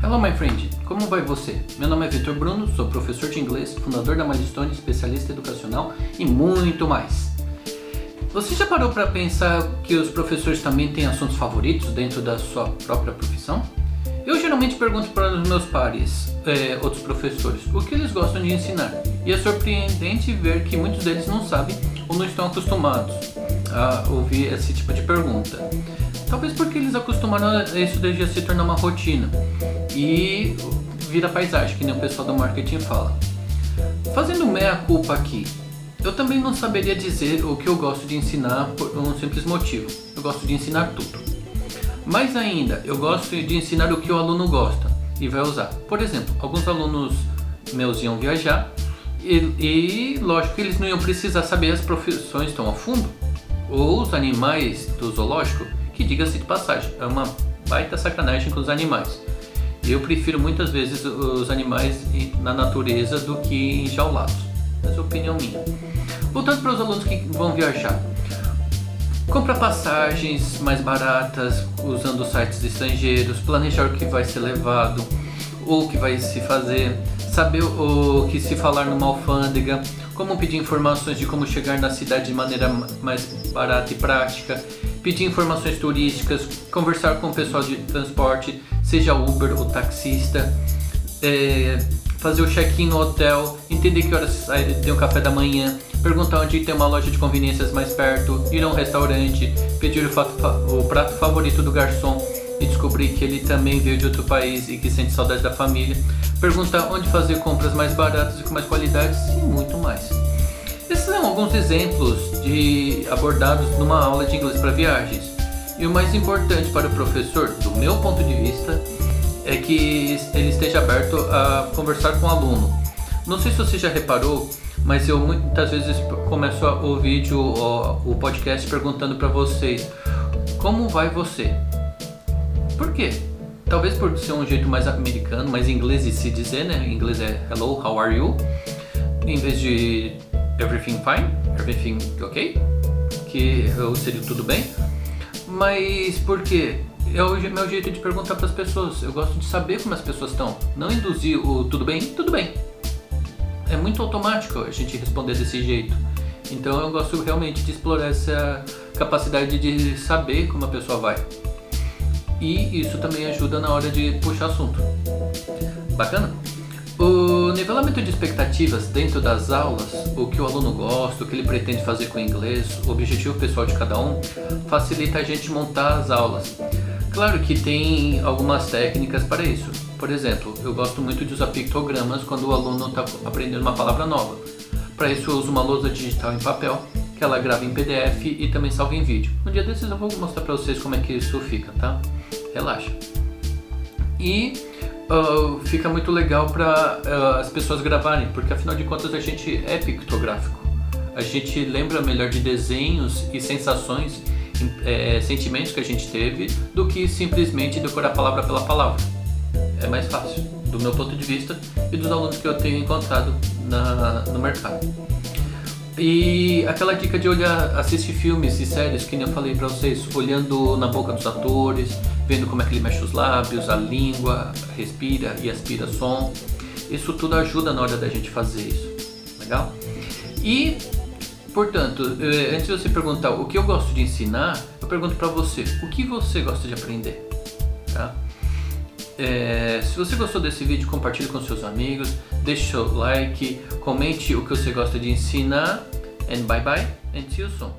Hello, my friend. Como vai você? Meu nome é Vitor Bruno, sou professor de inglês, fundador da Milestone, especialista educacional e muito mais. Você já parou para pensar que os professores também têm assuntos favoritos dentro da sua própria profissão? Eu geralmente pergunto para os meus pares, é, outros professores, o que eles gostam de ensinar. E é surpreendente ver que muitos deles não sabem ou não estão acostumados a ouvir esse tipo de pergunta. Talvez porque eles acostumaram a isso desde se tornar uma rotina e vira paisagem, que nem o pessoal do marketing fala. Fazendo meia culpa aqui, eu também não saberia dizer o que eu gosto de ensinar por um simples motivo. Eu gosto de ensinar tudo. Mais ainda, eu gosto de ensinar o que o aluno gosta e vai usar. Por exemplo, alguns alunos meus iam viajar e, e lógico que eles não iam precisar saber as profissões tão a fundo ou os animais do zoológico, que diga-se de passagem, é uma baita sacanagem com os animais. Eu prefiro muitas vezes os animais na natureza do que enjaulados. Essa é opinião minha. Voltando para os alunos que vão viajar. Compra passagens mais baratas usando sites estrangeiros, planejar o que vai ser levado ou o que vai se fazer, saber o que se falar numa alfândega, como pedir informações de como chegar na cidade de maneira mais barata e prática, pedir informações turísticas, conversar com o pessoal de transporte, seja Uber ou taxista, é, fazer o check-in no hotel, entender que horas tem o café da manhã, perguntar onde tem uma loja de conveniências mais perto, ir a um restaurante, pedir o, o prato favorito do garçom e descobrir que ele também veio de outro país e que sente saudade da família, perguntar onde fazer compras mais baratas e com mais qualidades e muito mais. Esses são alguns exemplos de abordados numa aula de inglês para viagens. E o mais importante para o professor, do meu ponto de vista, é que ele esteja aberto a conversar com o aluno. Não sei se você já reparou, mas eu muitas vezes começo o vídeo, o podcast perguntando para vocês como vai você? Por quê? Talvez por ser um jeito mais americano, mais inglês de se dizer, né? Em inglês é hello, how are you? Em vez de everything fine, everything ok, que seria tudo bem. Mas por quê? É o meu jeito de perguntar para as pessoas. Eu gosto de saber como as pessoas estão. Não induzir o tudo bem, tudo bem. É muito automático a gente responder desse jeito. Então eu gosto realmente de explorar essa capacidade de saber como a pessoa vai. E isso também ajuda na hora de puxar assunto. Bacana? O nivelamento de expectativas dentro das aulas, o que o aluno gosta, o que ele pretende fazer com o inglês, o objetivo pessoal de cada um, facilita a gente montar as aulas. Claro que tem algumas técnicas para isso. Por exemplo, eu gosto muito de usar pictogramas quando o aluno está aprendendo uma palavra nova. Para isso eu uso uma lousa digital em papel, que ela grava em PDF e também salva em vídeo. Um dia desses eu vou mostrar para vocês como é que isso fica, tá? Relaxa. E uh, fica muito legal para uh, as pessoas gravarem, porque afinal de contas a gente é pictográfico. A gente lembra melhor de desenhos e sensações é, sentimentos que a gente teve do que simplesmente decorar palavra pela palavra. É mais fácil, do meu ponto de vista e dos alunos que eu tenho encontrado na, no mercado. E aquela dica de olhar, assistir filmes e séries, que nem eu falei pra vocês, olhando na boca dos atores, vendo como é que ele mexe os lábios, a língua, respira e aspira som. Isso tudo ajuda na hora da gente fazer isso. Legal? E Portanto, eh, antes de você perguntar o que eu gosto de ensinar, eu pergunto para você, o que você gosta de aprender? Tá? É, se você gostou desse vídeo, compartilhe com seus amigos, deixe seu like, comente o que você gosta de ensinar, and bye bye, and see you soon.